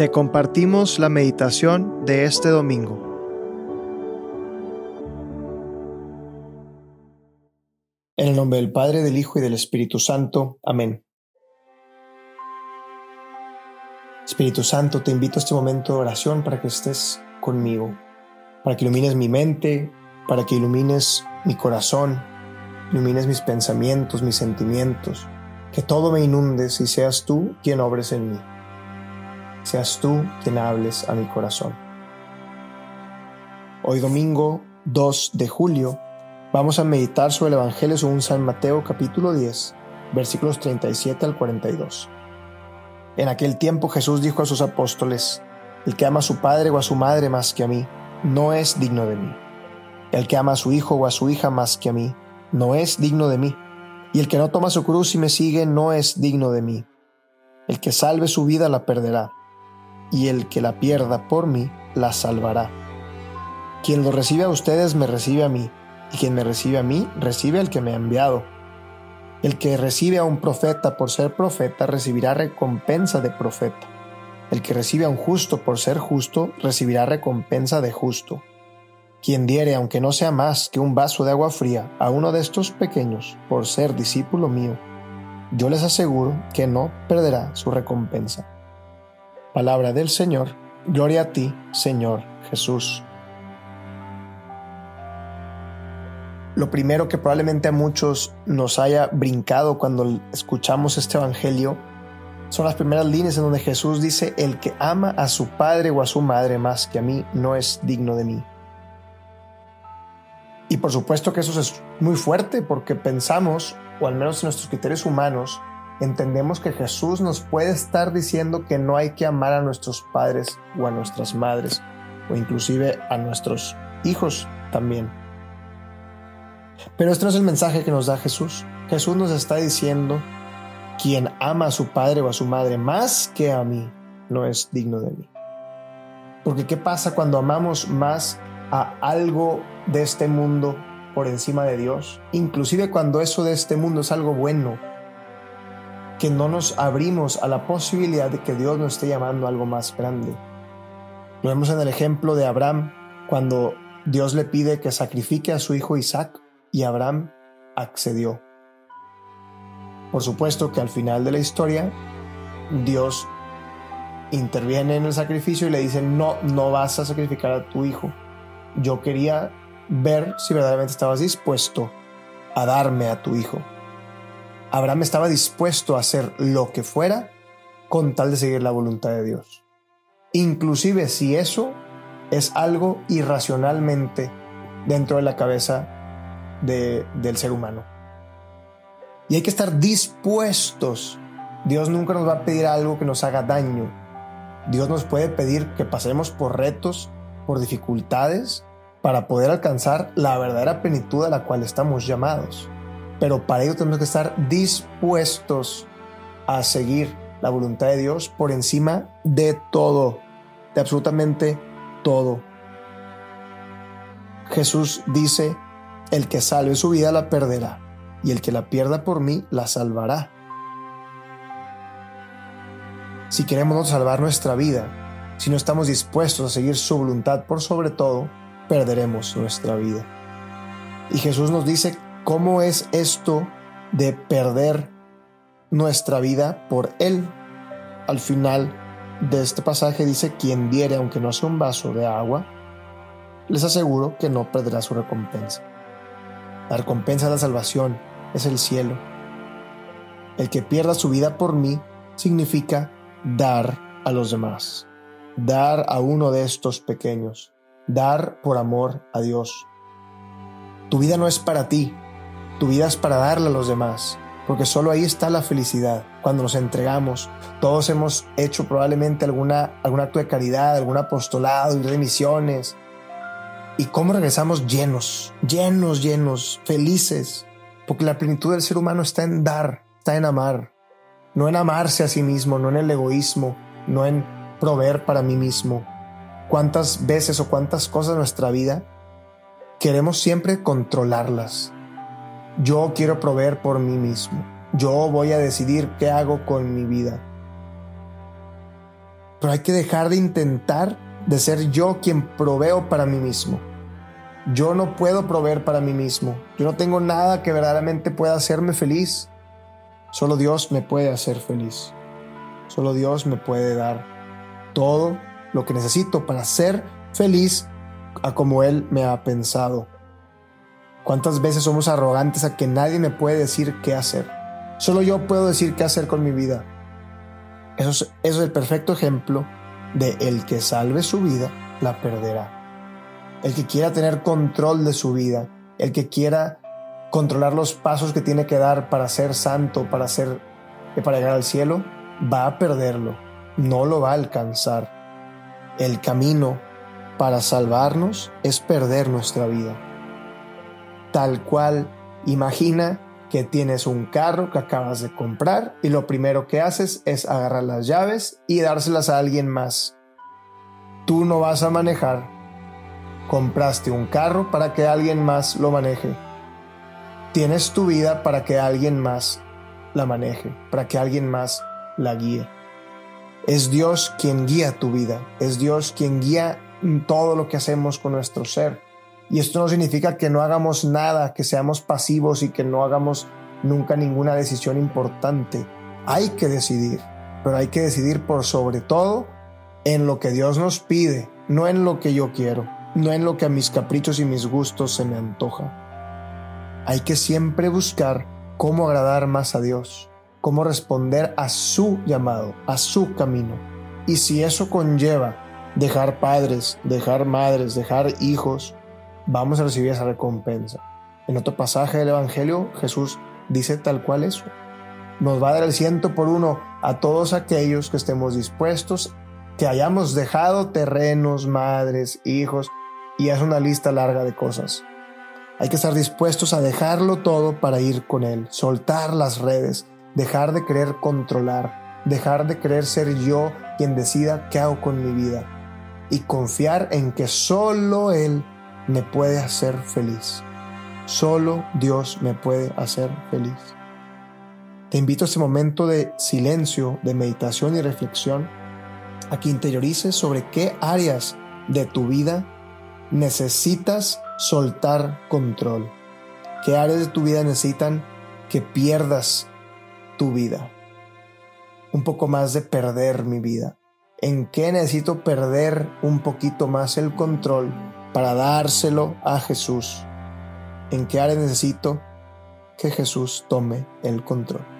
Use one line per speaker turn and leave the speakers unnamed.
Te compartimos la meditación de este domingo. En el nombre del Padre, del Hijo y del Espíritu Santo. Amén. Espíritu Santo, te invito a este momento de oración para que estés conmigo, para que ilumines mi mente, para que ilumines mi corazón, ilumines mis pensamientos, mis sentimientos, que todo me inundes y seas tú quien obres en mí seas tú quien hables a mi corazón. Hoy domingo 2 de julio vamos a meditar sobre el Evangelio según San Mateo capítulo 10, versículos 37 al 42. En aquel tiempo Jesús dijo a sus apóstoles, el que ama a su padre o a su madre más que a mí, no es digno de mí. El que ama a su hijo o a su hija más que a mí, no es digno de mí. Y el que no toma su cruz y me sigue, no es digno de mí. El que salve su vida la perderá y el que la pierda por mí la salvará. Quien lo recibe a ustedes me recibe a mí, y quien me recibe a mí recibe al que me ha enviado. El que recibe a un profeta por ser profeta recibirá recompensa de profeta. El que recibe a un justo por ser justo recibirá recompensa de justo. Quien diere, aunque no sea más que un vaso de agua fría, a uno de estos pequeños por ser discípulo mío, yo les aseguro que no perderá su recompensa. Palabra del Señor, gloria a ti, Señor Jesús. Lo primero que probablemente a muchos nos haya brincado cuando escuchamos este Evangelio son las primeras líneas en donde Jesús dice, el que ama a su padre o a su madre más que a mí no es digno de mí. Y por supuesto que eso es muy fuerte porque pensamos, o al menos en nuestros criterios humanos, entendemos que Jesús nos puede estar diciendo que no hay que amar a nuestros padres o a nuestras madres o inclusive a nuestros hijos también. Pero este no es el mensaje que nos da Jesús. Jesús nos está diciendo, quien ama a su padre o a su madre más que a mí, no es digno de mí. Porque ¿qué pasa cuando amamos más a algo de este mundo por encima de Dios? Inclusive cuando eso de este mundo es algo bueno, que no nos abrimos a la posibilidad de que Dios nos esté llamando a algo más grande. Lo vemos en el ejemplo de Abraham, cuando Dios le pide que sacrifique a su hijo Isaac y Abraham accedió. Por supuesto que al final de la historia, Dios interviene en el sacrificio y le dice, no, no vas a sacrificar a tu hijo. Yo quería ver si verdaderamente estabas dispuesto a darme a tu hijo. Abraham estaba dispuesto a hacer lo que fuera con tal de seguir la voluntad de Dios. Inclusive si eso es algo irracionalmente dentro de la cabeza del ser humano. Y hay que estar dispuestos. Dios nunca nos va a pedir algo que nos haga daño. Dios nos puede pedir que pasemos por retos, por dificultades, para poder alcanzar la verdadera plenitud a la cual estamos llamados pero para ello tenemos que estar dispuestos a seguir la voluntad de Dios por encima de todo, de absolutamente todo. Jesús dice, el que salve su vida la perderá, y el que la pierda por mí la salvará. Si queremos salvar nuestra vida, si no estamos dispuestos a seguir su voluntad por sobre todo, perderemos nuestra vida. Y Jesús nos dice ¿Cómo es esto de perder nuestra vida por Él? Al final de este pasaje dice, quien diere aunque no sea un vaso de agua, les aseguro que no perderá su recompensa. La recompensa de la salvación es el cielo. El que pierda su vida por mí significa dar a los demás, dar a uno de estos pequeños, dar por amor a Dios. Tu vida no es para ti, tu vida es para darle a los demás, porque solo ahí está la felicidad. Cuando nos entregamos, todos hemos hecho probablemente alguna, algún acto de caridad, algún apostolado, de misiones. ¿Y cómo regresamos llenos, llenos, llenos, felices? Porque la plenitud del ser humano está en dar, está en amar. No en amarse a sí mismo, no en el egoísmo, no en proveer para mí mismo. ¿Cuántas veces o cuántas cosas en nuestra vida queremos siempre controlarlas? Yo quiero proveer por mí mismo. Yo voy a decidir qué hago con mi vida. Pero hay que dejar de intentar de ser yo quien proveo para mí mismo. Yo no puedo proveer para mí mismo. Yo no tengo nada que verdaderamente pueda hacerme feliz. Solo Dios me puede hacer feliz. Solo Dios me puede dar todo lo que necesito para ser feliz a como Él me ha pensado. ¿Cuántas veces somos arrogantes a que nadie me puede decir qué hacer? Solo yo puedo decir qué hacer con mi vida. Eso es, eso es el perfecto ejemplo de el que salve su vida, la perderá. El que quiera tener control de su vida, el que quiera controlar los pasos que tiene que dar para ser santo, para ser para llegar al cielo, va a perderlo, no lo va a alcanzar. El camino para salvarnos es perder nuestra vida. Tal cual, imagina que tienes un carro que acabas de comprar y lo primero que haces es agarrar las llaves y dárselas a alguien más. Tú no vas a manejar. Compraste un carro para que alguien más lo maneje. Tienes tu vida para que alguien más la maneje, para que alguien más la guíe. Es Dios quien guía tu vida, es Dios quien guía todo lo que hacemos con nuestro ser. Y esto no significa que no hagamos nada, que seamos pasivos y que no hagamos nunca ninguna decisión importante. Hay que decidir, pero hay que decidir por sobre todo en lo que Dios nos pide, no en lo que yo quiero, no en lo que a mis caprichos y mis gustos se me antoja. Hay que siempre buscar cómo agradar más a Dios, cómo responder a su llamado, a su camino. Y si eso conlleva dejar padres, dejar madres, dejar hijos, vamos a recibir esa recompensa. En otro pasaje del Evangelio, Jesús dice tal cual eso. Nos va a dar el ciento por uno a todos aquellos que estemos dispuestos, que hayamos dejado terrenos, madres, hijos, y es una lista larga de cosas. Hay que estar dispuestos a dejarlo todo para ir con Él, soltar las redes, dejar de querer controlar, dejar de querer ser yo quien decida qué hago con mi vida y confiar en que solo Él me puede hacer feliz. Solo Dios me puede hacer feliz. Te invito a este momento de silencio, de meditación y reflexión a que interiorices sobre qué áreas de tu vida necesitas soltar control. ¿Qué áreas de tu vida necesitan que pierdas tu vida? Un poco más de perder mi vida. ¿En qué necesito perder un poquito más el control para dárselo a Jesús. ¿En qué área necesito que Jesús tome el control?